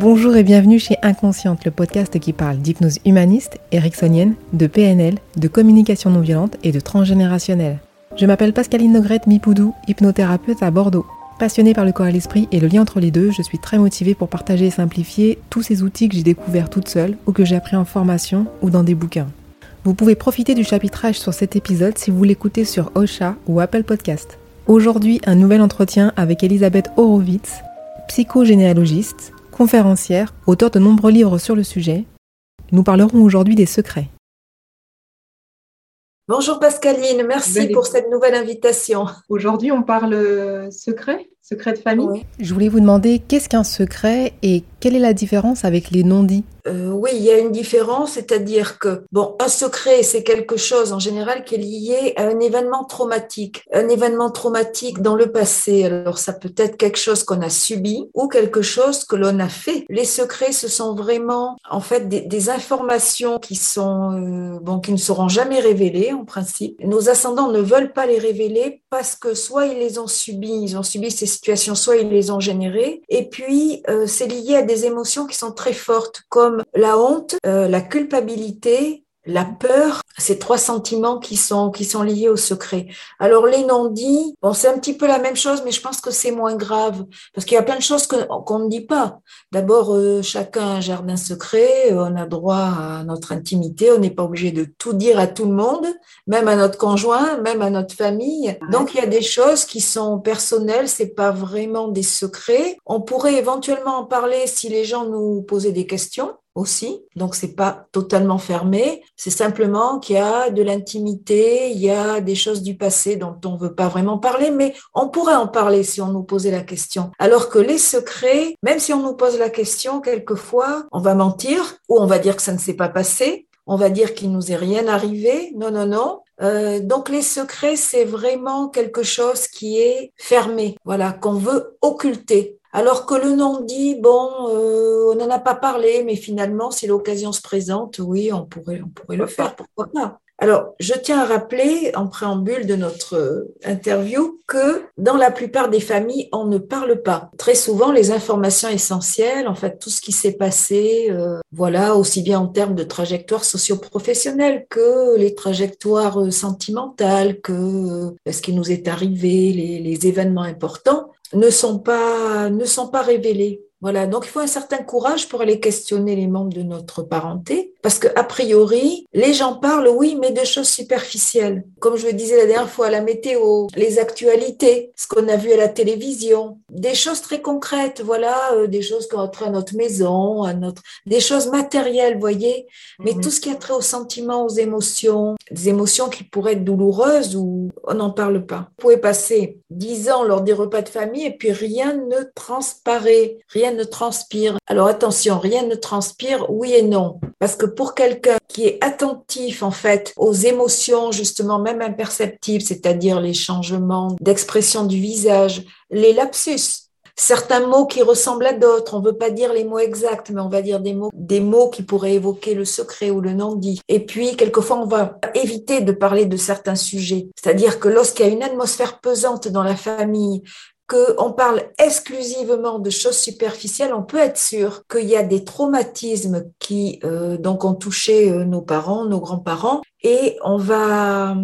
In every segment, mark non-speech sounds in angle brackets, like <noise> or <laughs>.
Bonjour et bienvenue chez Inconsciente, le podcast qui parle d'hypnose humaniste, ericksonienne, de PNL, de communication non violente et de transgénérationnel. Je m'appelle Pascaline Nogrette Mipoudou, hypnothérapeute à Bordeaux. Passionnée par le corps et l'esprit et le lien entre les deux, je suis très motivée pour partager et simplifier tous ces outils que j'ai découverts toute seule ou que j'ai appris en formation ou dans des bouquins. Vous pouvez profiter du chapitrage sur cet épisode si vous l'écoutez sur Ocha ou Apple Podcast. Aujourd'hui, un nouvel entretien avec Elisabeth Horowitz, psychogénéalogiste, conférencière, auteure de nombreux livres sur le sujet. Nous parlerons aujourd'hui des secrets. Bonjour Pascaline, merci pour cette nouvelle invitation. Aujourd'hui, on parle secret Secret de famille Je voulais vous demander qu'est-ce qu'un secret et quelle est la différence avec les non-dits? Euh, Oui, il y a une différence, c'est-à-dire que, bon, un secret, c'est quelque chose en général qui est lié à un événement traumatique, un événement traumatique dans le passé. Alors, ça peut être quelque chose qu'on a subi ou quelque chose que l'on a fait. Les secrets, ce sont vraiment, en fait, des, informations qui sont, euh, bon, qui ne seront jamais révélées en principe. Nos ascendants ne veulent pas les révéler parce que soit ils les ont subis, ils ont subi ces soit ils les ont générées. Et puis, euh, c'est lié à des émotions qui sont très fortes, comme la honte, euh, la culpabilité, la peur, ces trois sentiments qui sont, qui sont liés au secret. Alors les non-dits, bon, c'est un petit peu la même chose, mais je pense que c'est moins grave, parce qu'il y a plein de choses qu'on ne dit pas. D'abord, euh, chacun a un jardin secret, on a droit à notre intimité, on n'est pas obligé de tout dire à tout le monde, même à notre conjoint, même à notre famille. Donc il y a des choses qui sont personnelles, c'est pas vraiment des secrets. On pourrait éventuellement en parler si les gens nous posaient des questions aussi. Donc c'est pas totalement fermé, c'est simplement qu'il y a de l'intimité, il y a des choses du passé dont on veut pas vraiment parler, mais on pourrait en parler si on nous posait la question. Alors que les secrets, même si on nous pose la question, quelquefois, on va mentir ou on va dire que ça ne s'est pas passé. On va dire qu'il nous est rien arrivé. Non, non, non. Euh, donc les secrets, c'est vraiment quelque chose qui est fermé, voilà, qu'on veut occulter. Alors que le non-dit, bon, euh, on n'en a pas parlé, mais finalement, si l'occasion se présente, oui, on pourrait, on pourrait le faire, pourquoi pas. Alors, je tiens à rappeler, en préambule de notre euh, interview, que dans la plupart des familles, on ne parle pas. Très souvent, les informations essentielles, en fait, tout ce qui s'est passé, euh, voilà, aussi bien en termes de trajectoire socio-professionnelle que les trajectoires sentimentales, que ce qui nous est arrivé, les, les événements importants, ne sont pas, ne sont pas révélés. Voilà, donc il faut un certain courage pour aller questionner les membres de notre parenté, parce que a priori, les gens parlent, oui, mais de choses superficielles. Comme je le disais la dernière fois, la météo, les actualités, ce qu'on a vu à la télévision, des choses très concrètes, voilà, euh, des choses qui ont trait à notre maison, à notre, des choses matérielles, voyez. Mais mhm. tout ce qui a trait aux sentiments, aux émotions, des émotions qui pourraient être douloureuses ou on n'en parle pas. Vous pouvez passer dix ans lors des repas de famille et puis rien ne transparaît, rien ne transpire. Alors attention, rien ne transpire, oui et non. Parce que pour quelqu'un qui est attentif en fait aux émotions justement même imperceptibles, c'est-à-dire les changements d'expression du visage, les lapsus, certains mots qui ressemblent à d'autres. On ne veut pas dire les mots exacts, mais on va dire des mots, qui pourraient évoquer le secret ou le non-dit. Et puis, quelquefois, on va éviter de parler de certains sujets. C'est-à-dire que lorsqu'il y a une atmosphère pesante dans la famille, qu'on parle exclusivement de choses superficielles, on peut être sûr qu'il y a des traumatismes qui euh, donc ont touché euh, nos parents, nos grands-parents, et on va,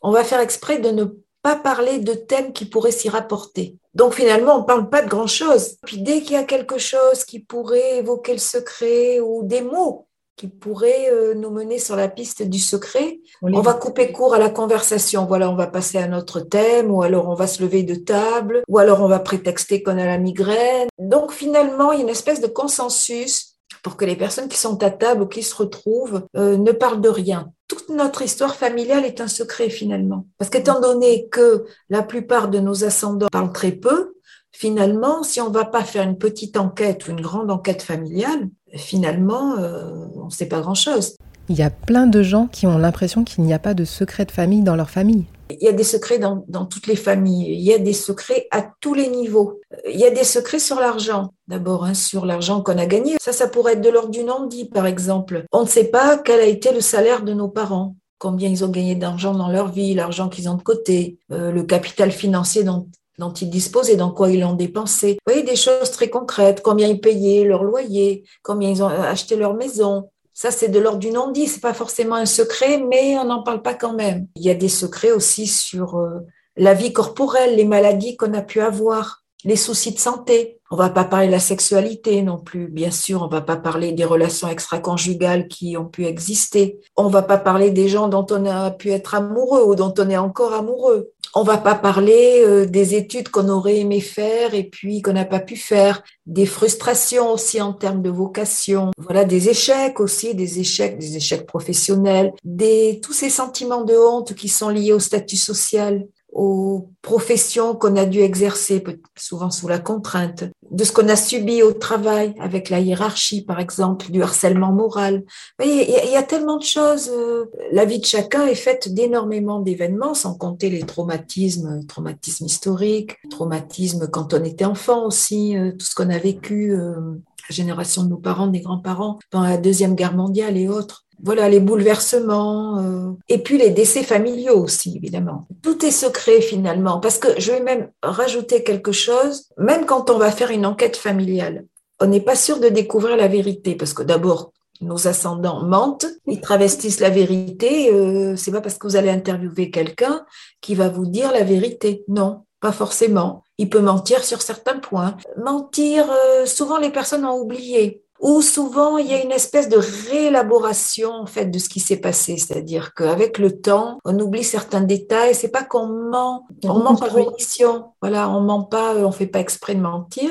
on va faire exprès de ne pas parler de thèmes qui pourraient s'y rapporter. Donc finalement, on ne parle pas de grand-chose. Puis dès qu'il y a quelque chose qui pourrait évoquer le secret ou des mots qui pourrait euh, nous mener sur la piste du secret. On, va couper court à la conversation. Voilà, on va passer à notre thème, ou alors on va se lever de table, ou alors on va prétexter qu'on a la migraine. Donc finalement, il y a une espèce de consensus pour que les personnes qui sont à table ou qui se retrouvent euh, ne parlent de rien. Toute notre histoire familiale est un secret finalement. Parce qu'étant donné que la plupart de nos ascendants parlent très peu, finalement, si on ne va pas faire une petite enquête ou une grande enquête familiale, finalement, euh, on ne sait pas grand-chose. Il y a plein de gens qui ont l'impression qu'il n'y a pas de secret de famille dans leur famille. Il y a des secrets dans, toutes les familles. Il y a des secrets à tous les niveaux. Il y a des secrets sur l'argent. D'abord, hein, sur l'argent qu'on a gagné. Ça, ça pourrait être de l'ordre du non-dit, par exemple. On ne sait pas quel a été le salaire de nos parents combien ils ont gagné d'argent dans leur vie, l'argent qu'ils ont de côté, euh, le capital financier dont dont ils disposent et dans quoi ils l'ont dépensé. Vous voyez, des choses très concrètes, combien ils payaient leur loyer, combien ils ont acheté leur maison. Ça, c'est de l'ordre du non-dit, c'est pas forcément un secret, mais on n'en parle pas quand même. Il y a des secrets aussi sur euh, la vie corporelle, les maladies qu'on a pu avoir, les soucis de santé. On va pas parler de la sexualité non plus, bien sûr. On va pas parler des relations extra-conjugales qui ont pu exister. On va pas parler des gens dont on a pu être amoureux ou dont on est encore amoureux. On va pas parler euh, des études qu'on aurait aimé faire et puis qu'on n'a pas pu faire, des frustrations aussi en termes de vocation, voilà, des échecs aussi, des échecs, des échecs professionnels, des tous ces sentiments de honte qui sont liés au statut social aux professions qu'on a dû exercer, souvent sous la contrainte, de ce qu'on a subi au travail avec la hiérarchie, par exemple, du harcèlement moral. Il y, a, tellement de choses. Euh, la vie de chacun est faite d'énormément d'événements, sans compter les traumatismes, traumatismes historiques, traumatismes quand on était enfant aussi, euh, tout ce qu'on a vécu, euh, la génération de nos parents, des grands-parents, dans la Deuxième Guerre mondiale et autres voilà les bouleversements euh, et puis les décès familiaux aussi évidemment. Tout est secret finalement parce que je vais même rajouter quelque chose, même quand on va faire une enquête familiale, on n'est pas sûr de découvrir la vérité parce que d'abord nos ascendants mentent, ils travestissent la vérité. Euh, c'est pas parce que vous allez interviewer quelqu'un qui va vous dire la vérité. Non, pas forcément. Il peut mentir sur certains points. Mentir, euh, souvent les personnes ont oublié où souvent il y a une espèce de réélaboration en fait de ce qui s'est passé, c'est-à-dire qu'avec le temps, on oublie certains détails. C'est pas qu'on ment, on ment par omission. Voilà, on ment pas, on fait pas exprès de mentir,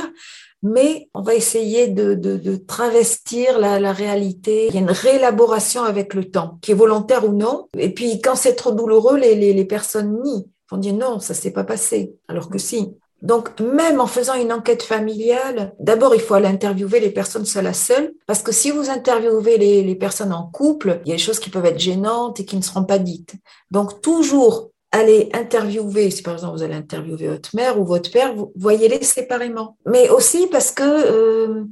mais on va essayer de, de, de travestir la, la, réalité. Il y a une réélaboration avec le temps, qui est volontaire ou non. Et puis quand c'est trop douloureux, les, les, les personnes nient. On dit non, ça s'est pas passé, alors que si. Donc, même en faisant une enquête familiale, d'abord, il faut aller interviewer les personnes seules à seules, parce que si vous interviewez les, personnes en couple, il y a des choses qui peuvent être gênantes et qui ne seront pas dites. Donc, toujours aller interviewer, si par exemple vous allez interviewer votre mère ou votre père, vous voyez-les séparément. Mais aussi parce que euh,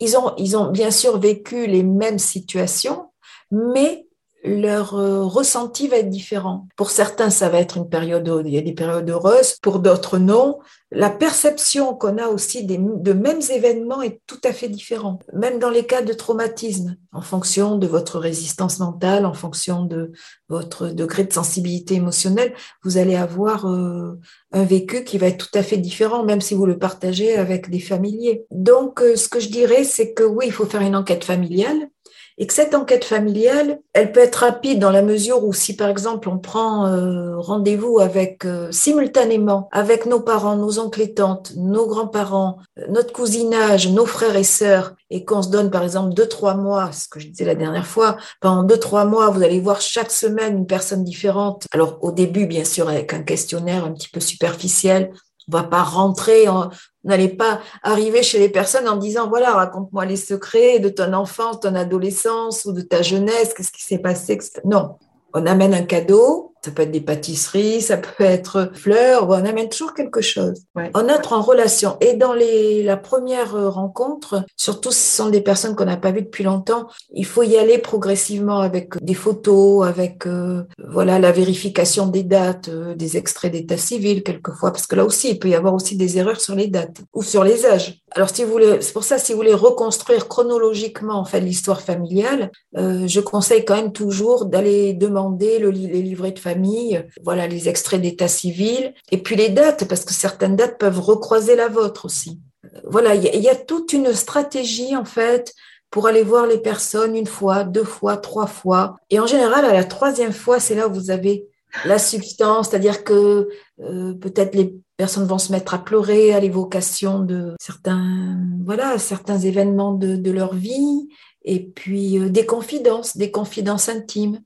ils, ont, ils ont bien sûr vécu les mêmes situations, mais leur euh, ressenti va être différent. Pour certains, ça va être une période, il y a des périodes heureuses, pour d'autres non. La perception qu'on a aussi des, de mêmes événements est tout à fait différente, même dans les cas de traumatisme, en fonction de votre résistance mentale, en fonction de votre degré de sensibilité émotionnelle, vous allez avoir euh, un vécu qui va être tout à fait différent, même si vous le partagez avec des familiers. Donc, euh, ce que je dirais, c'est que oui, il faut faire une enquête familiale, et que cette enquête familiale, elle peut être rapide dans la mesure où si par exemple on prend euh, rendez-vous avec euh, simultanément avec nos parents, nos oncles et tantes, nos grands-parents, euh, notre cousinage, nos frères et sœurs, et qu'on se donne par exemple deux trois mois, ce que je disais la dernière fois, pendant deux trois mois, vous allez voir chaque semaine une personne différente. Alors au début, bien sûr, avec un questionnaire un petit peu superficiel, on va pas rentrer, en, n'allez pas arriver chez les personnes en disant voilà raconte-moi les secrets de ton enfance, ton adolescence ou de ta jeunesse, qu'est-ce qui s'est passé, Non, on amène un cadeau, ça peut être des pâtisseries, ça peut être fleurs, on amène toujours quelque chose. On entre en relation. Et dans les, la première rencontre, surtout si ce sont des personnes qu'on n'a pas vues depuis longtemps, il faut y aller progressivement avec des photos, avec euh, voilà la vérification des dates, euh, des extraits d'état civil quelquefois, parce que là aussi, il peut y avoir aussi des erreurs sur les dates ou sur les âges. Alors, si vous voulez, c'est pour ça, si vous voulez reconstruire chronologiquement en fait l'histoire familiale, euh, je conseille quand même toujours d'aller demander le, les livrets de famille, voilà les extraits d'état civil, et puis les dates, parce que certaines dates peuvent recroiser la vôtre aussi. Voilà, il y, y, a toute une stratégie en fait pour aller voir les personnes une fois, deux fois, trois fois, et en général à la troisième fois, c'est là où vous avez la substance, c'est-à-dire que euh, peut-être les personnes vont se mettre à pleurer à l'évocation de certains, voilà, certains événements de, de leur vie, et puis euh, des confidences, des confidences intimes.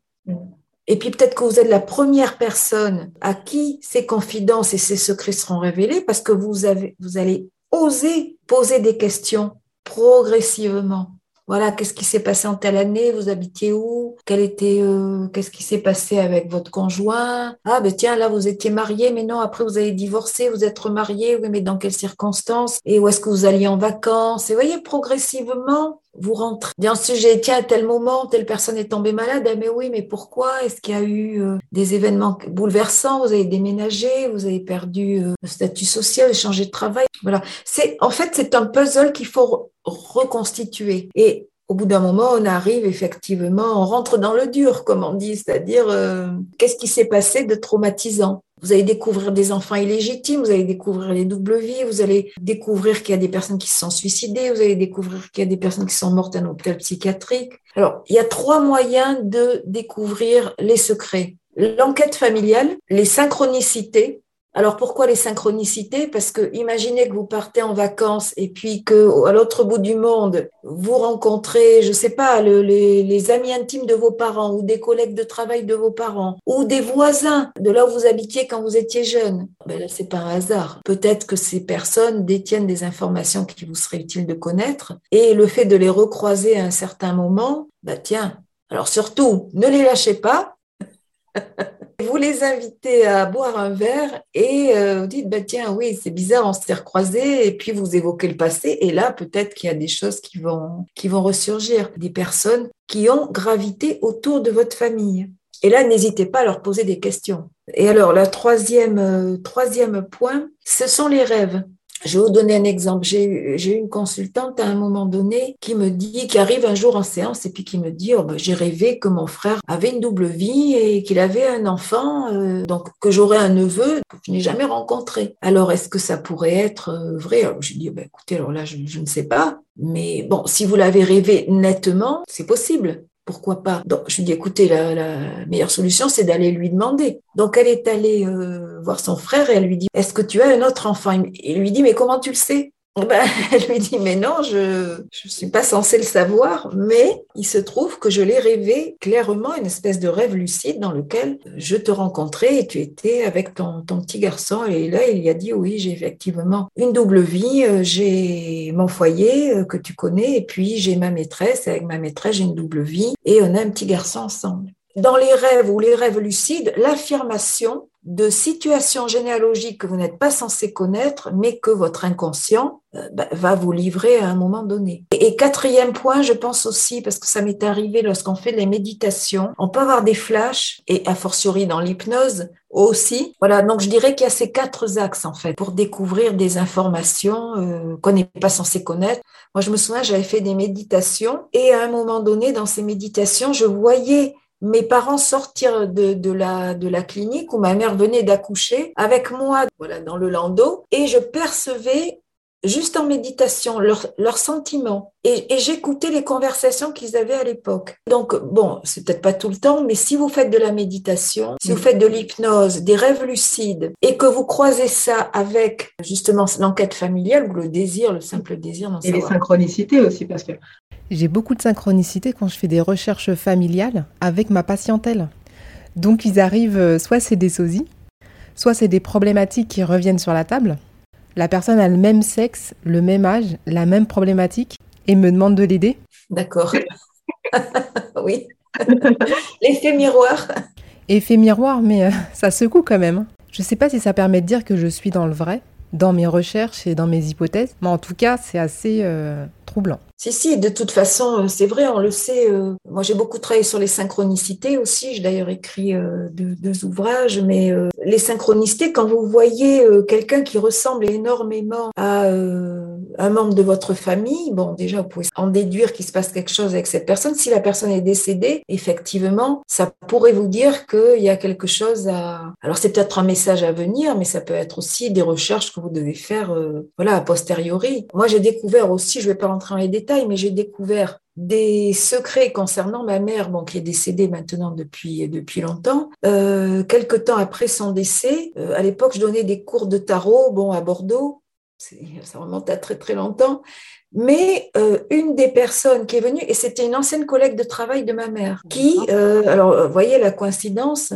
Et puis peut-être que vous êtes la première personne à qui ces confidences et ces secrets seront révélés parce que vous, avez, vous allez oser poser des questions progressivement. Voilà, qu'est-ce qui s'est passé en telle année? Vous habitiez où? Quel était euh, Qu'est-ce qui s'est passé avec votre conjoint? Ah ben tiens, là vous étiez marié, mais non, après vous avez divorcé, vous êtes remarié, oui, mais dans quelles circonstances? Et où est-ce que vous alliez en vacances? Et voyez, progressivement, vous rentrez dans ce sujet, tiens, à tel moment, telle personne est tombée malade, ah mais oui, mais pourquoi? Est-ce qu'il y a eu euh, des événements bouleversants? Vous avez déménagé, vous avez perdu euh, le statut social, changé de travail. Voilà. C'est en fait c'est un puzzle qu'il faut reconstituer. Et au bout d'un moment, on arrive effectivement, on rentre dans le dur, comme on dit, c'est-à-dire euh, qu'est-ce qui s'est passé de traumatisant? Vous allez découvrir des enfants illégitimes, vous allez découvrir les doubles vies, vous allez découvrir qu'il y a des personnes qui se sont suicidées, vous allez découvrir qu'il y a des personnes qui sont mortes à un hôpital psychiatrique. Alors, il y a trois moyens de découvrir les secrets. L'enquête familiale, les synchronicités, alors pourquoi les synchronicités? Parce que imaginez que vous partez en vacances et puis que à l'autre bout du monde vous rencontrez, je sais pas, les, amis intimes de vos parents ou des collègues de travail de vos parents ou des voisins de là où vous habitiez quand vous étiez jeune. Ben là c'est pas un hasard. Peut-être que ces personnes détiennent des informations qui vous seraient utiles de connaître et le fait de les recroiser à un certain moment, bah tiens. Alors surtout, ne les lâchez pas. <laughs> Vous les invitez à boire un verre et euh, vous dites, bah, tiens, oui, c'est bizarre, on s'est recroisés, et puis vous évoquez le passé, et là, peut-être qu'il y a des choses qui vont, qui vont ressurgir, des personnes qui ont gravité autour de votre famille. Et là, n'hésitez pas à leur poser des questions. Et alors, le troisième, euh, troisième point, ce sont les rêves. Je vais vous donner un exemple. J'ai eu une consultante à un moment donné qui me dit, qui arrive un jour en séance et puis qui me dit, oh ben, j'ai rêvé que mon frère avait une double vie et qu'il avait un enfant, euh, donc que j'aurais un neveu que je n'ai jamais rencontré. Alors, est-ce que ça pourrait être euh, vrai? Alors, Je dis, ben, écoutez, alors là, je, je ne sais pas. Mais bon, si vous l'avez rêvé nettement, c'est possible pourquoi pas? Donc, je lui dis, écoutez, la, meilleure solution, c'est d'aller lui demander. Donc, elle est allée euh, voir son frère et elle lui dit, est-ce que tu as un autre enfant? Il lui dit, mais comment tu le sais? <laughs> ben, elle lui dit, mais non, je ne suis pas censée le savoir, mais il se trouve que je l'ai rêvé clairement, une espèce de rêve lucide dans lequel je te rencontrais et tu étais avec ton, ton petit garçon. Et là, il y a dit, oui, j'ai effectivement une double vie, euh, j'ai mon foyer euh, que tu connais, et puis j'ai ma maîtresse, et avec ma maîtresse, j'ai une double vie, et on a un petit garçon ensemble. Dans les rêves ou les rêves lucides, l'affirmation de situations généalogiques que vous n'êtes pas censé connaître, mais que votre inconscient euh, bah, va vous livrer à un moment donné. Et, quatrième point, je pense aussi, parce que ça m'est arrivé lorsqu'on fait les méditations, on peut avoir des flashs, et a fortiori dans l'hypnose aussi. Voilà, donc je dirais qu'il y a ces quatre axes en fait pour découvrir des informations euh, qu'on n'est pas censé connaître. Moi, je me souviens, j'avais fait des méditations, et à un moment donné, dans ces méditations, je voyais mes parents sortir de, de, la, de la clinique où ma mère venait d'accoucher avec moi voilà, dans le landau et je percevais juste en méditation leurs leur sentiments et, et j'écoutais les conversations qu'ils avaient à l'époque. Donc bon, c'est peut-être pas tout le temps, mais si vous faites de la méditation, si vous faites de l'hypnose, des rêves lucides et que vous croisez ça avec justement l'enquête familiale ou le désir, le simple désir Et les synchronicités aussi parce que j'ai beaucoup de synchronicité quand je fais des recherches familiales avec ma patientèle. Donc ils arrivent, euh, soit c'est des sosies, soit c'est des problématiques qui reviennent sur la table. La personne a le même sexe, le même âge, la même problématique et me demande de l'aider. D'accord. <laughs> oui. <laughs> L'effet miroir. Effet miroir, mais euh, <laughs> ça secoue quand même. Je ne sais pas si ça permet de dire que je suis dans le vrai, dans mes recherches et dans mes hypothèses, mais en tout cas, c'est assez euh, troublant. Si, si, de toute façon, euh, c'est vrai, on le sait. Euh, moi, j'ai beaucoup travaillé sur les synchronicités aussi. J'ai d'ailleurs écrit euh, deux, ouvrages, mais les synchronicités, quand vous voyez quelqu'un qui ressemble énormément à un membre de votre famille, bon, déjà, vous pouvez en déduire qu'il se passe quelque chose avec cette personne. Si la personne est décédée, effectivement, ça pourrait vous dire qu'il y a quelque chose à... Alors, c'est peut-être un message à venir, mais ça peut être aussi des recherches que vous devez faire, voilà, a posteriori. Moi, j'ai découvert aussi, je vais pas rentrer dans les détails, mais j'ai découvert des secrets concernant ma mère, bon, qui est décédée maintenant depuis, depuis longtemps. Euh, quelque temps après son décès, euh, à l'époque, je donnais des cours de tarot bon, à Bordeaux. Ça remonte à très très longtemps. Mais euh, une des personnes qui est venue, et c'était une ancienne collègue de travail de ma mère, qui, alors, voyez la coïncidence,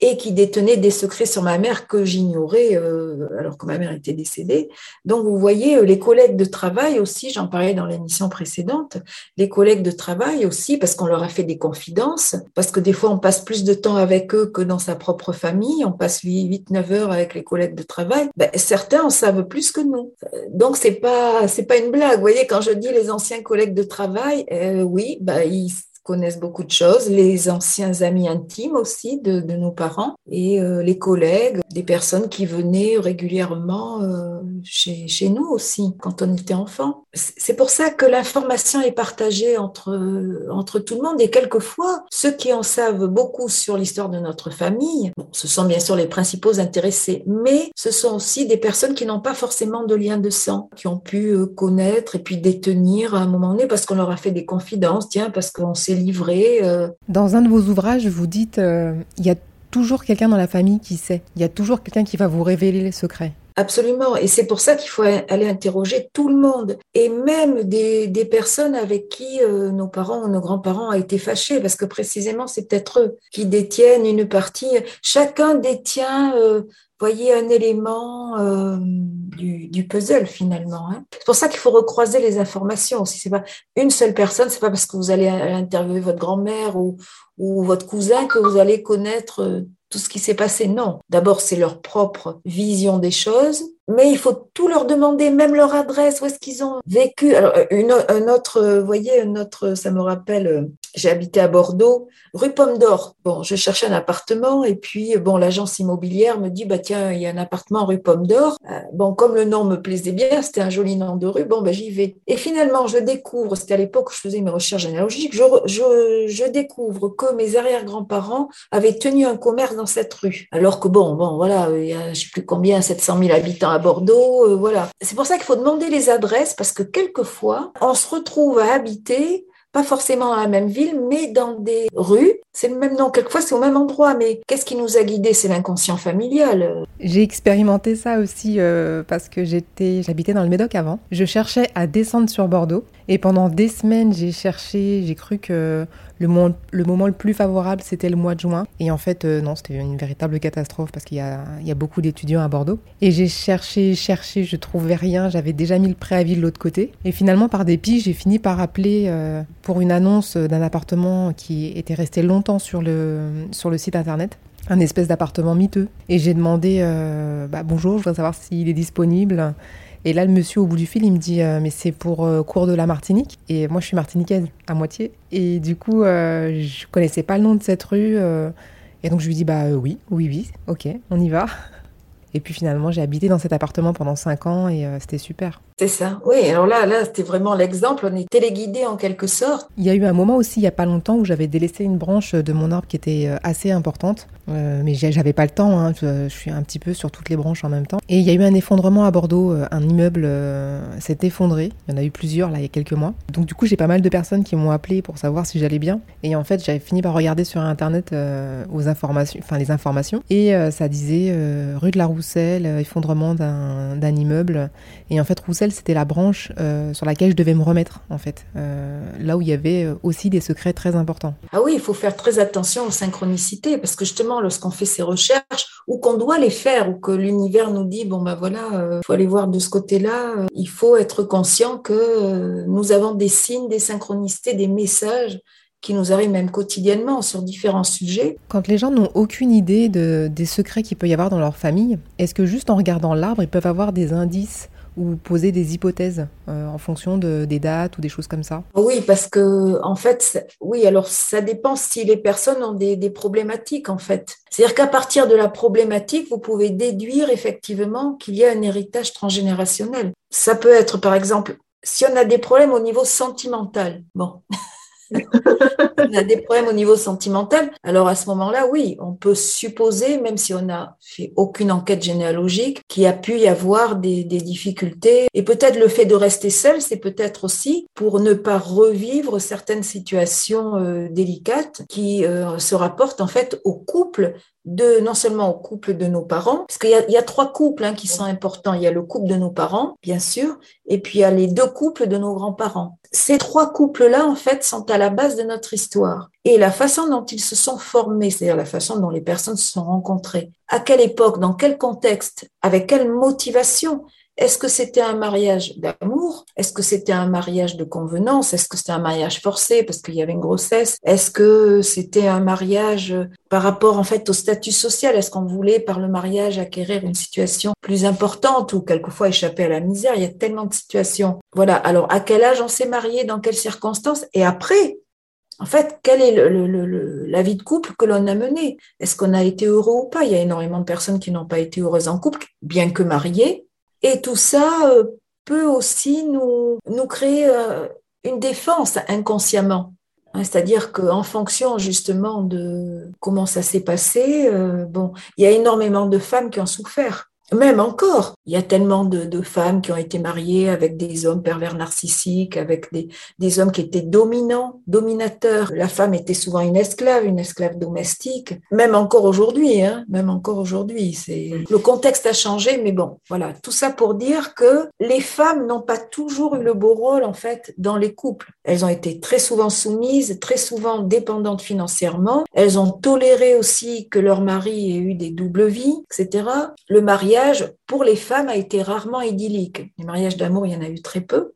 et qui détenait des secrets sur ma mère que j'ignorais euh, alors que ma mère était décédée. Donc vous voyez, les collègues de travail aussi, j'en parlais dans l'émission précédente, les collègues de travail aussi, parce qu'on leur a fait des confidences, parce que des fois on passe plus de temps avec eux que dans sa propre famille, on passe 8-9 heures avec les collègues de travail, ben, certains en savent plus que nous. Donc c'est pas c'est pas une blague. Vous voyez, quand je dis les anciens collègues de travail, euh, oui, ben, ils connaissent beaucoup de choses, les anciens amis intimes aussi de, nos parents et euh, les collègues, des personnes qui venaient régulièrement euh, chez, nous aussi quand on était enfant. C'est pour ça que l'information est partagée entre, entre tout le monde et quelquefois ceux qui en savent beaucoup sur l'histoire de notre famille, bon, ce sont bien sûr les principaux intéressés, mais ce sont aussi des personnes qui n'ont pas forcément de lien de sang, qui ont pu euh, connaître et puis détenir à un moment donné parce qu'on leur a fait des confidences, tiens, parce qu'on s'est livré. Euh. Dans un de vos ouvrages, vous dites, euh, il y a toujours quelqu'un dans la famille qui sait. Il y a toujours quelqu'un qui va vous révéler les secrets. Absolument. Et c'est pour ça qu'il faut aller interroger tout le monde. Et même des, des personnes avec qui euh, nos parents ou nos grands-parents ont été fâchés, parce que précisément, c'est peut-être eux qui détiennent une partie. Chacun détient voyez un élément euh, du, du, puzzle finalement. Hein. C'est pour ça qu'il faut recroiser les informations. Si c'est pas une seule personne, c'est pas parce que vous allez interviewer votre grand-mère ou, ou votre cousin que vous allez connaître euh, tout ce qui s'est passé. Non. D'abord, c'est leur propre vision des choses, mais il faut tout leur demander, même leur adresse, où est-ce qu'ils ont vécu. Alors, une, un autre, vous voyez, un autre, ça me rappelle, euh, j'ai habité à Bordeaux, rue Pomme d'Or. Bon, je cherchais un appartement et puis, bon, l'agence immobilière me dit, bah tiens, il y a un appartement rue Pomme d'Or. Euh, bon, comme le nom me plaisait bien, c'était un joli nom de rue, bon, ben j'y vais. Et finalement, je découvre, c'était à l'époque où je faisais mes recherches généalogiques, je, je, je découvre que mes arrière-grands-parents avaient tenu un commerce dans cette rue. Alors que bon, bon, voilà, il y a, je sais plus combien, 700 000 habitants à Bordeaux, euh, voilà. C'est pour ça qu'il faut demander les adresses parce que quelquefois, on se retrouve à habiter pas forcément dans la même ville, mais dans des rues. C'est le même nom, quelquefois c'est au même endroit, mais qu'est-ce qui nous a guidés? C'est l'inconscient familial. J'ai expérimenté ça aussi euh, parce que j'habitais dans le Médoc avant. Je cherchais à descendre sur Bordeaux et pendant des semaines j'ai cherché, j'ai cru que le moment, le plus favorable, c'était le mois de juin. Et en fait, euh, non, c'était une véritable catastrophe parce qu'il y y a beaucoup d'étudiants à Bordeaux. Et j'ai cherché, cherché, je trouvais rien. J'avais déjà mis le préavis de l'autre côté. Et finalement, par dépit, j'ai fini par appeler euh, pour une annonce d'un appartement qui était resté longtemps sur le, sur le site internet un espèce d'appartement miteux. Et j'ai demandé, euh, bah, bonjour, je voudrais savoir s'il est disponible. Et là, le monsieur au bout du fil, il me dit euh, Mais c'est pour euh, cours de la Martinique. Et moi, je suis martiniquaise à moitié. Et du coup, euh, je connaissais pas le nom de cette rue. et donc, je lui dis Bah oui, oui, oui, ok, on y va. <laughs> Et puis finalement, j'ai habité dans cet appartement pendant cinq ans et c'était super. C'est ça. Oui, alors là, là, c'était vraiment l'exemple. On est téléguidé en quelque sorte. Il y a eu un moment aussi, il n'y a pas longtemps, où j'avais délaissé une branche de mon arbre qui était euh, assez importante. Euh, mais j'avais pas le temps. Hein. Je, suis un petit peu sur toutes les branches en même temps. Et il y a eu un effondrement à Bordeaux. Euh, un immeuble s'est effondré. Il y en a eu plusieurs là il y a quelques mois. Donc du coup, j'ai pas mal de personnes qui m'ont appelé pour savoir si j'allais bien. Et en fait, j'avais fini par regarder sur internet aux informations, enfin les informations. Et ça disait rue de la Rousselle, effondrement d'un immeuble. Et en fait, Roussel c'était la branche euh, sur laquelle je devais me remettre, en fait. Euh, là où il y avait euh, aussi des secrets très importants. Ah oui, il faut faire très attention aux synchronicités, parce que justement, lorsqu'on fait ces recherches, ou qu'on doit les faire, ou que l'univers nous dit, bon ben voilà, il faut aller voir de ce côté-là, il faut être conscient que nous avons des signes, des synchronicités, des messages qui nous arrivent même quotidiennement sur différents sujets. Quand les gens n'ont aucune idée de, des secrets qu'il peut y avoir dans leur famille, est-ce que juste en regardant l'arbre, ils peuvent avoir des indices ou poser des hypothèses euh, en fonction de, des dates ou des choses comme ça? Oui, parce que en fait, oui, alors ça dépend si les personnes ont des, des problématiques en fait. C'est-à-dire qu'à partir de la problématique, vous pouvez déduire effectivement qu'il y a un héritage transgénérationnel. Ça peut être par exemple si on a des problèmes au niveau sentimental. Bon, <laughs> on a des problèmes au niveau sentimental. Alors à ce moment-là, oui, on peut supposer, même si on n'a fait aucune enquête généalogique, qu'il a pu y avoir des, difficultés. Et peut-être le fait de rester seul, c'est peut-être aussi pour ne pas revivre certaines situations euh, délicates qui euh, se rapportent en fait au couple de non seulement au couple de nos parents, parce qu'il y, a trois couples hein, qui sont importants. Il y a le couple de nos parents, bien sûr, et puis il y a les deux couples de nos grands-parents. Ces trois couples-là, en fait, sont à la base de notre histoire. Et la façon dont ils se sont formés, c'est-à-dire la façon dont les personnes se sont rencontrées, à quelle époque, dans quel contexte, avec quelle motivation, est-ce que c'était un mariage d'amour? Est-ce que c'était un mariage de convenance? Est-ce que c'était un mariage forcé parce qu'il y avait une grossesse? Est-ce que c'était un mariage par rapport en fait au statut social? Est-ce qu'on voulait par le mariage acquérir une situation plus importante ou quelquefois échapper à la misère? Il y a tellement de situations. Voilà. Alors à quel âge on s'est marié? Dans quelles circonstances? Et après, en fait, quelle est la vie de couple que l'on a menée? Est-ce qu'on a été heureux ou pas? Il y a énormément de personnes qui n'ont pas été heureuses en couple, bien que mariées, et tout ça euh, peut aussi nous, créer euh, une défense inconsciemment. Hein, c'est-à-dire qu'en fonction justement de comment ça s'est passé, euh, bon, il y a énormément de femmes qui ont souffert. Même encore, il y a tellement de, femmes qui ont été mariées avec des hommes pervers narcissiques, avec des, des, hommes qui étaient dominants, dominateurs. La femme était souvent une esclave, une esclave domestique. Même encore aujourd'hui, hein, même encore aujourd'hui. C'est le contexte a changé, mais bon, voilà. Tout ça pour dire que les femmes n'ont pas toujours eu le beau rôle en fait dans les couples. Elles ont été très souvent soumises, très souvent dépendantes financièrement. Elles ont toléré aussi que leur mari ait eu des doubles vies, etc. Le mariage pour les femmes a été rarement idyllique. Les mariages d'amour, il y en a eu très peu.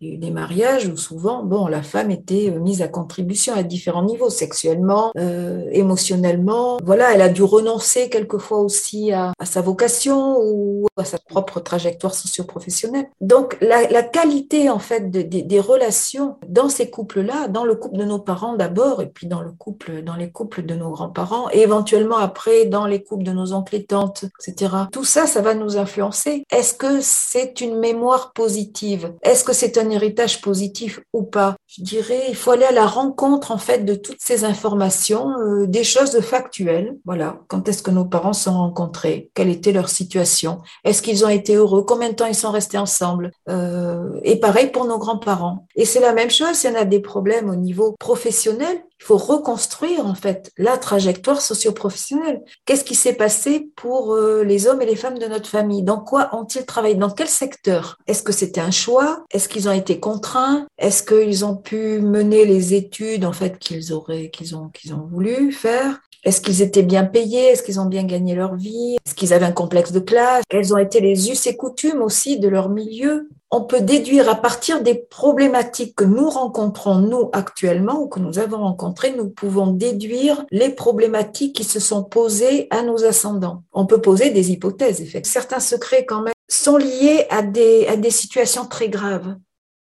Des mariages où souvent, bon, la femme était euh, mise à contribution à différents niveaux, sexuellement, euh, émotionnellement. Voilà, elle a dû renoncer quelquefois aussi à, sa vocation ou à sa propre trajectoire socio-professionnelle. Donc, la, qualité, en fait, des relations dans ces couples-là, dans le couple de nos parents d'abord, et puis dans le couple, dans les couples de nos grands-parents, et éventuellement après dans les couples de nos oncles et tantes, etc. Tout ça, ça va nous influencer. Est-ce que c'est une mémoire positive? Est-ce que c'est un héritage positif ou pas. Je dirais, il faut aller à la rencontre en fait de toutes ces informations, euh, des choses factuelles. Voilà, quand est-ce que nos parents se sont rencontrés? Quelle était leur situation? Est-ce qu'ils ont été heureux? Combien de temps ils sont restés ensemble? Euh, Et pareil pour nos grands-parents. Et c'est la même chose. S'il y a des problèmes au niveau professionnel, il faut reconstruire en fait la trajectoire socio-professionnelle. Qu'est-ce qui s'est passé pour euh, les hommes et les femmes de notre famille? Dans quoi ont-ils travaillé? Dans quel secteur? Est-ce que c'était un choix? Est-ce qu'ils ont été contraints? Est-ce qu'ils ont pu mener les études en fait qu'ils auraient qu'ils ont qu'ils ont voulu faire est-ce qu'ils étaient bien payés? Est-ce qu'ils ont bien gagné leur vie? Est-ce qu'ils avaient un complexe de classe? Quels ont été les us et coutumes aussi de leur milieu? On peut déduire à partir des problématiques que nous rencontrons, nous, actuellement, ou que nous avons rencontrées, nous pouvons déduire les problématiques qui se sont posées à nos ascendants. On peut poser des hypothèses, effectivement. Certains secrets, quand même, sont liés à des, à des situations très graves.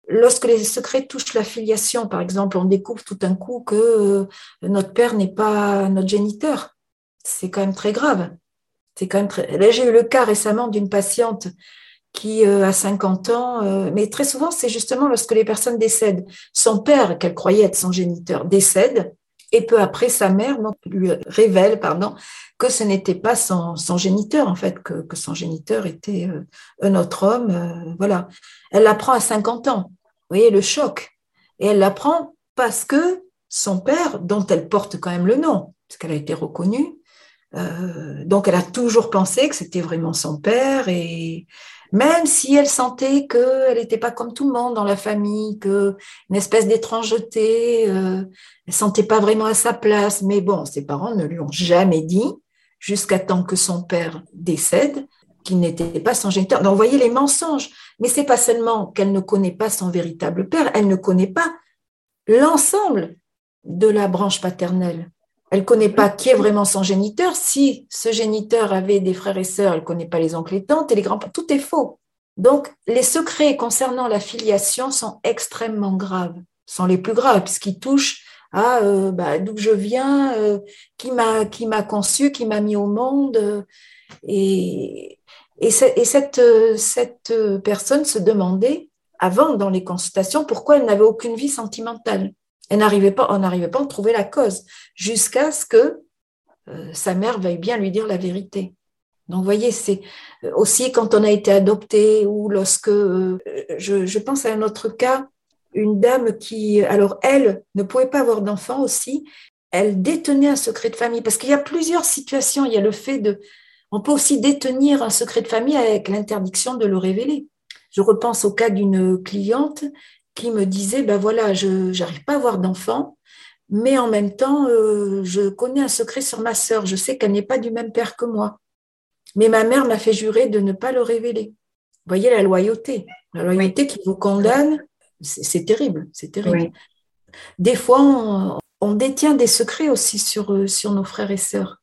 Lorsque les secrets touchent la filiation, par exemple, on découvre tout d'un coup que euh, notre père n'est pas notre géniteur. C'est quand même très grave. C'est quand même très... Là, j'ai eu le cas récemment d'une patiente qui euh, a 50 ans, euh, mais très souvent, c'est justement lorsque les personnes décèdent. Son père, qu'elle croyait être son géniteur, décède, et peu après, sa mère lui révèle pardon, que ce n'était pas son, géniteur, en fait, que, que son géniteur était un autre homme. voilà. Elle l'apprend à 50 ans. Vous voyez le choc. Et elle l'apprend parce que son père, dont elle porte quand même le nom, parce qu'elle a été reconnue, euh, donc elle a toujours pensé que c'était vraiment son père et même si elle sentait qu'elle n'était pas comme tout le monde dans la famille, que une espèce d'étrangeté, euh, elle sentait pas vraiment à sa place. Mais bon, ses parents ne lui ont jamais dit jusqu'à temps que son père décède qu'il n'était pas son géniteur. Donc, vous voyez les mensonges. Mais c'est pas seulement qu'elle ne connaît pas son véritable père, elle ne connaît pas l'ensemble de la branche paternelle. Elle ne connaît pas qui est vraiment son géniteur. Si ce géniteur avait des frères et sœurs, elle ne connaît pas les oncles et tantes et les grands-parents. Tout est faux. Donc, les secrets concernant la filiation sont extrêmement graves, sont les plus graves, puisqu'ils touchent à euh, bah, d'où je viens, euh, qui m'a qui m'a conçu, qui m'a mis au monde. Euh, et, et, cette, euh, euh, personne se demandait, avant dans les consultations, pourquoi elle n'avait aucune vie sentimentale. Elle n'arrivait pas, on n'arrivait pas à trouver la cause, jusqu'à ce que euh, sa mère veuille bien lui dire la vérité. Donc, vous voyez, c'est aussi quand on a été adopté ou lorsque, je, je, pense à un autre cas, une dame qui, alors elle, ne pouvait pas avoir d'enfant aussi, elle détenait un secret de famille. Parce qu'il y a plusieurs situations. Il y a le fait de... On peut aussi détenir un secret de famille avec l'interdiction de le révéler. Je repense au cas d'une cliente qui me disait, ben voilà, je n'arrive pas à avoir d'enfant, mais en même temps, euh, je connais un secret sur ma sœur. Je sais qu'elle n'est pas du même père que moi. Mais ma mère m'a fait jurer de ne pas le révéler. Vous voyez la loyauté. La loyauté qui vous condamne, c'est terrible. C'est terrible. Des fois, on, détient des secrets aussi sur, euh, sur nos frères et sœurs.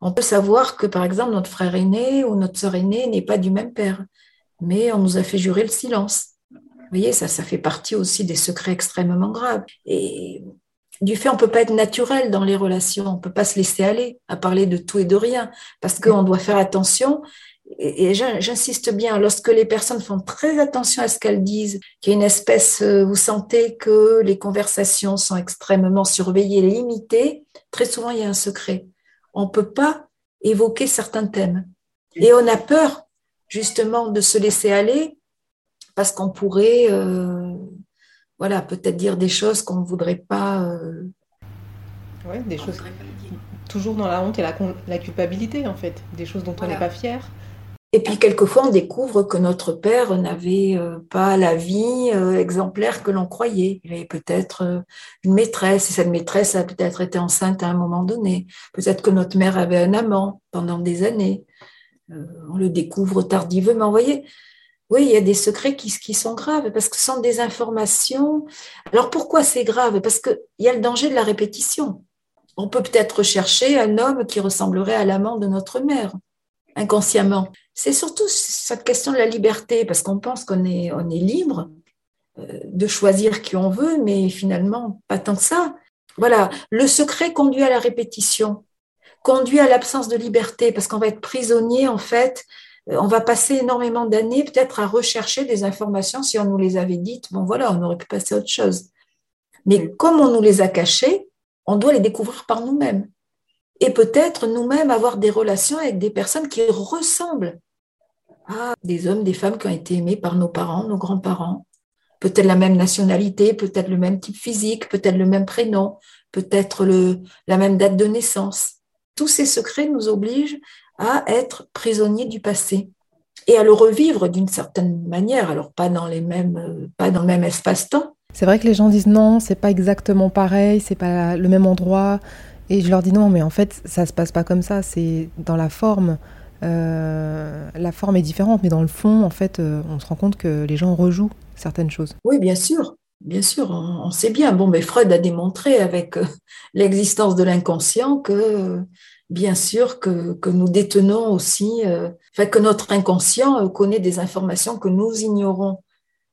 On peut savoir que, par exemple, notre frère aîné ou notre sœur aînée n'est pas du même père, mais on nous a fait jurer le silence. Vous voyez, ça, fait partie aussi des secrets extrêmement graves. Et du fait, on peut pas être naturel dans les relations, on peut pas se laisser aller à parler de tout et de rien, parce qu'on doit faire attention. Et, j'insiste bien, lorsque les personnes font très attention à ce qu'elles disent, qu'il y a une espèce, euh, vous sentez que les conversations sont extrêmement surveillées, limitées, très souvent il y a un secret. On peut pas évoquer certains thèmes. Et on a peur justement de se laisser aller parce qu'on pourrait euh, voilà, peut-être dire des choses qu'on ne voudrait pas. Euh, oui, des choses. Toujours dans la honte et la, culpabilité, en fait. Des choses dont on n'est pas fier. Et puis, quelquefois, on découvre que notre père n'avait euh, pas la vie euh, exemplaire que l'on croyait. Il avait peut-être une maîtresse, et cette maîtresse a peut-être été enceinte à un moment donné. Peut-être que notre mère avait un amant pendant des années. on le découvre tardivement. Vous voyez, oui, il y a des secrets qui, qui, sont graves parce que ce sont des informations. Alors pourquoi c'est grave? Parce qu'il y a le danger de la répétition. On peut peut-être chercher un homme qui ressemblerait à l'amant de notre mère, inconsciemment. C'est surtout cette question de la liberté, parce qu'on pense qu'on est, on est libre euh, de choisir qui on veut, mais finalement, pas tant que ça. Voilà, le secret conduit à la répétition, conduit à l'absence de liberté, parce qu'on va être prisonnier, en fait, euh, on va passer énormément d'années peut-être à rechercher des informations. Si on nous les avait dites, bon voilà, on aurait pu passer à autre chose. Mais comme on nous les a cachées, on doit les découvrir par nous-mêmes. Et peut-être nous-mêmes avoir des relations avec des personnes qui ressemblent à des hommes, des femmes qui ont été aimés par nos parents, nos grands-parents. Peut-être la même nationalité, peut-être le même type physique, peut-être le même prénom, peut-être la même date de naissance. Tous ces secrets nous obligent à être prisonnier du passé et à le revivre d'une certaine manière, alors pas dans les mêmes, pas dans le même espace-temps. C'est vrai que les gens disent non, c'est pas exactement pareil, c'est pas le même endroit, et je leur dis non, mais en fait ça se passe pas comme ça, c'est dans la forme. Euh, la forme est différente, mais dans le fond, en fait, euh, on se rend compte que les gens rejouent certaines choses. Oui, bien sûr, bien sûr, on, sait bien. Bon, mais Freud a démontré avec l'existence de l'inconscient que bien sûr que, nous détenons aussi, euh, que notre inconscient euh, connaît des informations que nous ignorons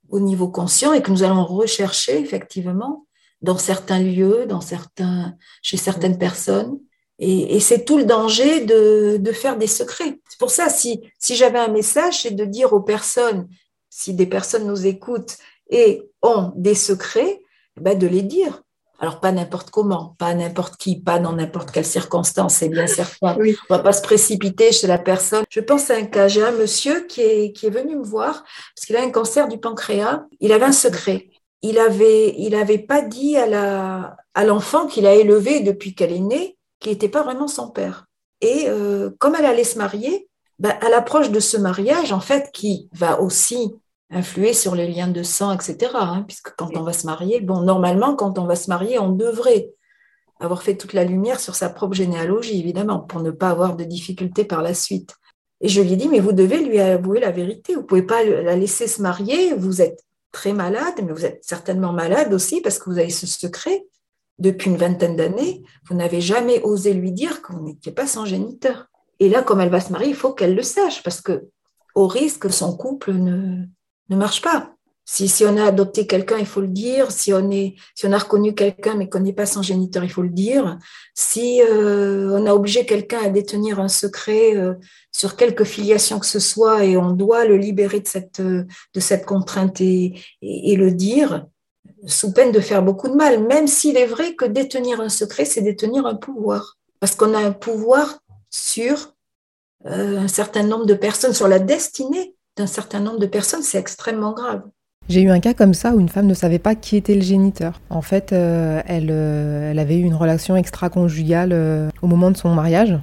au niveau conscient et que nous allons rechercher effectivement dans certains lieux, dans certains, chez certaines personnes. Et, c'est tout le danger de, faire des secrets. C'est pour ça, si, si j'avais un message, c'est de dire aux personnes, si des personnes nous écoutent et ont des secrets, ben de les dire. Alors, pas n'importe comment, pas n'importe qui, pas dans n'importe quelle circonstance, c'est bien certain. On On va pas se précipiter chez la personne. Je pense à un cas. J'ai un monsieur qui est, qui est venu me voir parce qu'il a un cancer du pancréas. Il avait un secret. Il avait, il avait pas dit à la, à l'enfant qu'il a élevé depuis qu'elle est née, qu'il n'était pas vraiment son père. Et euh, comme elle allait se marier, ben, à l'approche de ce mariage, en fait, qui va aussi influer sur les liens de sang, etc. Hein, puisque quand on va se marier, bon, normalement, quand on va se marier, on devrait avoir fait toute la lumière sur sa propre généalogie, évidemment, pour ne pas avoir de difficultés par la suite. Et je lui ai dit, mais vous devez lui avouer la vérité. Vous pouvez pas la laisser se marier. Vous êtes malade, mais vous êtes certainement malade aussi parce que vous avez ce secret. Depuis une vingtaine d'années, vous n'avez jamais osé lui dire que vous n'étiez pas son géniteur. Et là, comme elle va se marier, il faut qu'elle le sache parce que, au risque que son couple ne marche pas. Si, si on a adopté quelqu'un, il faut le dire. Si on, est, si on a reconnu quelqu'un mais qu'on n'est pas son géniteur, il faut le dire. Si euh, on a obligé quelqu'un à détenir un secret euh, sur quelque filiation que ce soit et on doit le libérer de cette, de cette contrainte et, et, le dire, sous peine de faire beaucoup de mal, même s'il est vrai que détenir un secret, c'est détenir un pouvoir. Parce qu'on a un pouvoir sur euh, un certain nombre de personnes, sur la destinée d'un certain nombre de personnes, c'est extrêmement grave. J'ai eu un cas comme ça où une femme ne savait pas qui était le géniteur. En fait, euh, elle, euh, elle, avait eu une relation extra-conjugale euh, au moment de son mariage,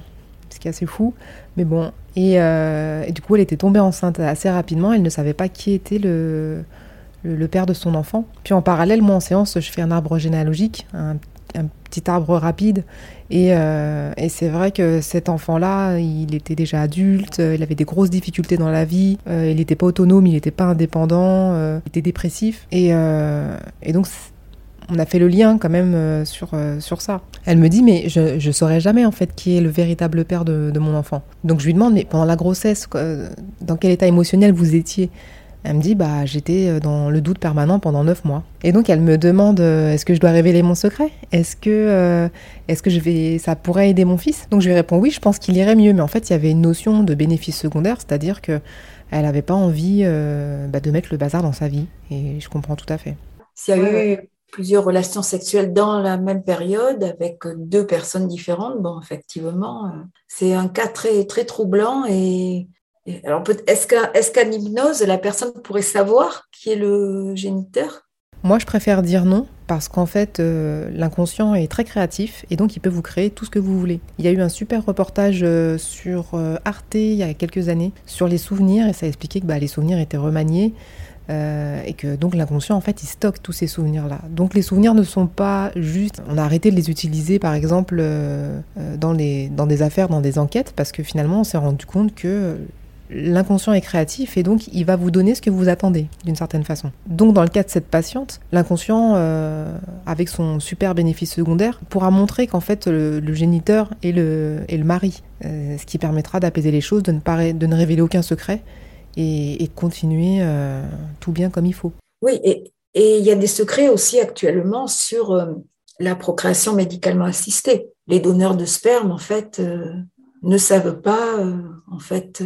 ce qui est assez fou. Mais bon, et, du coup, elle était tombée enceinte assez rapidement. Elle ne savait pas qui était le, le, père de son enfant. Puis en parallèle, moi en séance, je fais un arbre généalogique, un petit arbre rapide. Et, euh, et c'est vrai que cet enfant-là, il était déjà adulte, il avait des grosses difficultés dans la vie, euh, il n'était pas autonome, il n'était pas indépendant, euh, il était dépressif. Et, euh, et donc, on a fait le lien quand même euh, sur, sur ça. Elle me dit, mais je ne saurais jamais en fait qui est le véritable père de, de, mon enfant. Donc je lui demande, mais pendant la grossesse, dans quel état émotionnel vous étiez? Elle me dit, bah, j'étais euh, dans le doute permanent pendant neuf mois. Et donc, elle me demande, euh, est-ce que je dois révéler mon secret? Est-ce que, euh, est-ce que je vais, ça pourrait aider mon fils? Donc, je lui réponds, oui, je pense qu'il irait mieux. Mais en fait, il y avait une notion de bénéfice secondaire, c'est-à-dire que elle n'avait pas envie euh, bah, de mettre le bazar dans sa vie. Et je comprends tout à fait. S'il y a eu plusieurs relations sexuelles dans la même période avec deux personnes différentes, bon, effectivement, c'est un cas très, très troublant et alors, est-ce qu'en est hypnose, la personne pourrait savoir qui est le géniteur? Moi, je préfère dire non, parce qu'en fait, euh, l'inconscient est très créatif et donc il peut vous créer tout ce que vous voulez. Il y a eu un super reportage euh, sur euh, Arte il y a quelques années sur les souvenirs et ça expliquait que bah, les souvenirs étaient remaniés. Et que donc l'inconscient en fait il stocke tous ces souvenirs là. Donc les souvenirs ne sont pas juste, on a arrêté de les utiliser par exemple dans des affaires, dans des enquêtes parce que finalement on s'est rendu compte que l'inconscient est créatif et donc il va vous donner ce que vous attendez d'une certaine façon. Donc dans le cas de cette patiente, l'inconscient, euh, avec son super bénéfice secondaire, pourra montrer qu'en fait le, géniteur est le, le mari, euh, ce qui permettra d'apaiser les choses, de ne, pas, de ne révéler aucun secret et, et de continuer euh, tout bien comme il faut. Oui, et il y a des secrets aussi actuellement sur la procréation médicalement assistée. Les donneurs de sperme, en fait, ne savent pas, en fait,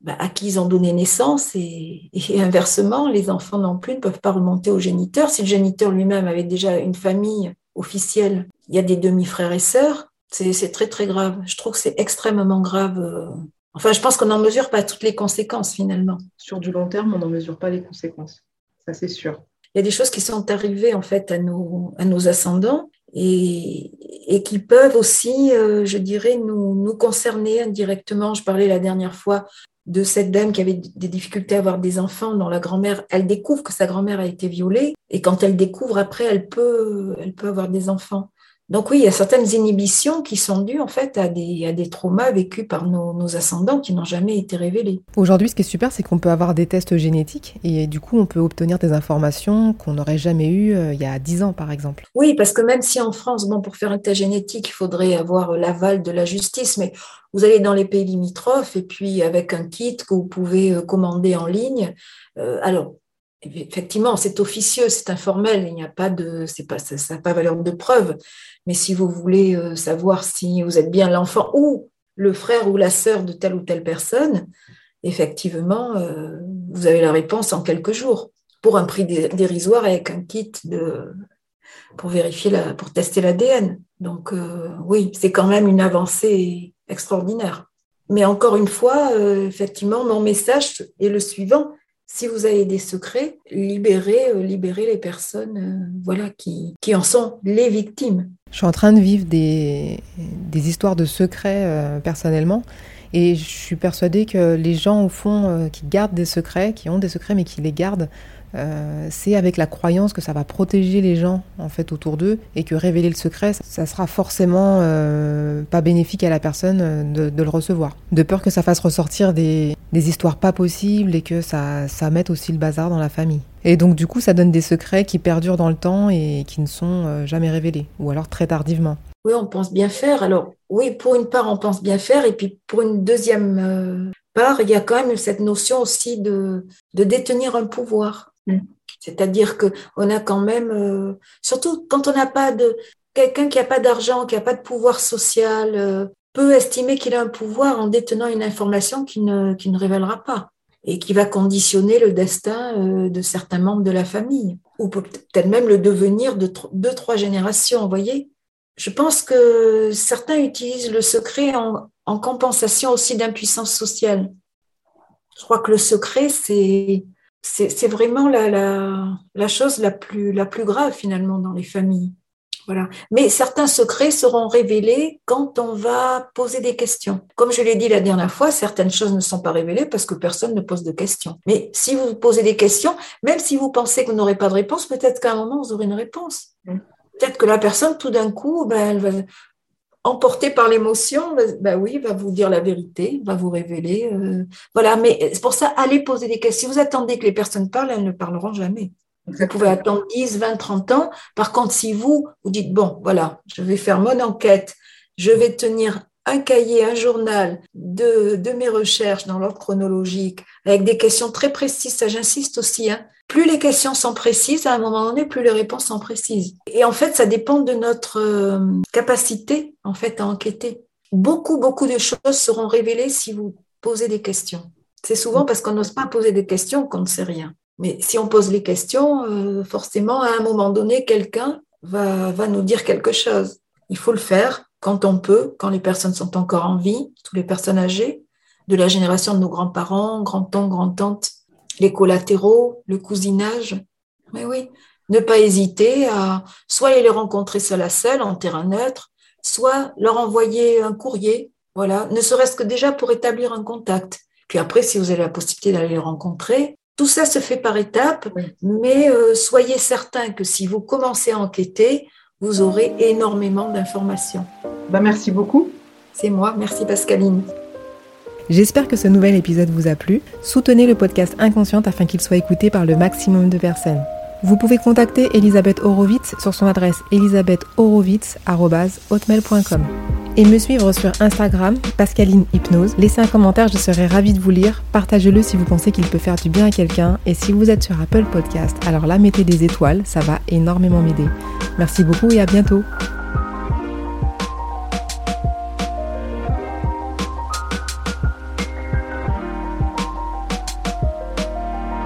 bah, à qui ils ont donné naissance et, et, <laughs> inversement, les enfants non plus ne peuvent pas remonter au géniteur. Si le géniteur lui-même avait déjà une famille officielle, il y a des demi-frères et sœurs, c'est très très grave. Je trouve que c'est extrêmement grave. Enfin, je pense qu'on n'en mesure pas toutes les conséquences finalement. Sur du long terme, on n'en mesure pas les conséquences. Ça, c'est sûr. Il y a des choses qui sont arrivées en fait à nos, à nos ascendants et, et qui peuvent aussi, euh, je dirais, nous, nous concerner indirectement. Je parlais la dernière fois de cette dame qui avait des difficultés à avoir des enfants, dont la grand-mère, elle découvre que sa grand-mère a été violée, et quand elle découvre après, elle peut, elle peut avoir des enfants. Donc oui, il y a certaines inhibitions qui sont dues en fait à des, à des traumas vécus par nos, nos ascendants qui n'ont jamais été révélés. Aujourd'hui, ce qui est super, c'est qu'on peut avoir des tests génétiques et du coup, on peut obtenir des informations qu'on n'aurait jamais eues euh, il y a 10 ans, par exemple. Oui, parce que même si en France, bon, pour faire un test génétique, il faudrait avoir l'aval de la justice, mais vous allez dans les pays limitrophes et puis avec un kit que vous pouvez euh, commander en ligne. Euh, alors, effectivement, c'est officieux, c'est informel, il n'y a pas de, c'est pas, ça n'a pas valeur de preuve. Mais si vous voulez euh, savoir si vous êtes bien l'enfant ou le frère ou la sœur de telle ou telle personne, effectivement, euh, vous avez la réponse en quelques jours pour un prix dérisoire avec un kit de, pour vérifier la, pour tester l'ADN. Donc euh, oui, c'est quand même une avancée extraordinaire. Mais encore une fois, effectivement, mon message est le suivant si vous avez des secrets, libérez, euh, libérez les personnes euh, voilà, qui, qui en sont les victimes. Je suis en train de vivre des, des histoires de secrets euh, personnellement. Et je suis persuadée que les gens, au fond, euh, qui gardent des secrets, qui ont des secrets mais qui les gardent, c'est avec la croyance que ça va protéger les gens en fait autour d'eux et que révéler le secret, ça sera forcément pas bénéfique à la personne de, de, le recevoir. De peur que ça fasse ressortir des, des histoires pas possibles et que ça, ça mette aussi le bazar dans la famille. Et donc du coup, ça donne des secrets qui perdurent dans le temps et qui ne sont euh, jamais révélés, ou alors très tardivement. Oui, on pense bien faire. Alors oui, pour une part, on pense bien faire, et puis pour une deuxième euh, part, il y a quand même cette notion aussi de, de détenir un pouvoir. Mm. C'est-à-dire que on a quand même, euh, surtout quand on n'a pas de quelqu'un qui n'a pas d'argent, qui n'a pas de pouvoir social, euh, peut estimer qu'il a un pouvoir en détenant une information qui ne, qui ne révélera pas et qui va conditionner le destin euh, de certains membres de la famille ou peut-être même le devenir de deux, trois générations, vous voyez. Je pense que certains utilisent le secret en, en compensation aussi d'impuissance sociale. Je crois que le secret, c'est c'est vraiment la, la, la, chose la plus, la plus grave finalement dans les familles. Voilà. Mais certains secrets seront révélés quand on va poser des questions. Comme je l'ai dit la dernière fois, certaines choses ne sont pas révélées parce que personne ne pose de questions. Mais si vous posez des questions, même si vous pensez que vous n'aurez pas de réponse, peut-être qu'à un moment, vous aurez une réponse. Mm. Peut-être que la personne, tout d'un coup, ben, elle va, emportée par l'émotion, ben oui, va vous dire la vérité, va vous révéler. Euh, voilà, mais c'est pour ça, allez poser des questions. Si vous attendez que les personnes parlent, elles ne parleront jamais. Vous pouvez attendre 10, 20, 30 ans. Par contre, si vous, vous dites, bon, voilà, je vais faire mon enquête, je vais tenir un cahier, un journal de, mes recherches dans l'ordre chronologique, avec des questions très précises, ça j'insiste aussi, hein. plus les questions sont précises, à un moment donné, plus les réponses sont précises. Et en fait, ça dépend de notre euh, capacité, en fait, à enquêter. Beaucoup, beaucoup de choses seront révélées si vous posez des questions. C'est souvent parce qu'on n'ose pas poser des questions qu'on ne sait rien. Mais si on pose les questions, euh, forcément, à un moment donné, quelqu'un va, va nous dire quelque chose. Il faut le faire quand on peut, quand les personnes sont encore en vie, toutes les personnes âgées, de la génération de nos grands-parents, grands-tantes, grands-tantes, les collatéraux, le cousinage. Mais oui, ne pas hésiter à soit aller les rencontrer seul à seul, en terrain neutre, soit leur envoyer un courrier, voilà, ne serait-ce que déjà pour établir un contact. Puis après, si vous avez la possibilité d'aller les rencontrer, tout ça se fait par étapes, mais euh, soyez certain que si vous commencez à enquêter, vous aurez énormément d'informations. Bah, merci beaucoup. C'est moi, merci Pascaline. J'espère que ce nouvel épisode vous a plu. Soutenez le podcast Inconsciente afin qu'il soit écouté par le maximum de personnes. Vous pouvez contacter Elisabeth Horowitz sur son adresse elisabethhorowitz.hotmail.com et me suivre sur Instagram, Pascaline Hypnose. Laissez un commentaire, je serai ravie de vous lire. Partagez-le si vous pensez qu'il peut faire du bien à quelqu'un. Et si vous êtes sur Apple Podcast, alors là, mettez des étoiles, ça va énormément m'aider. Merci beaucoup et à bientôt.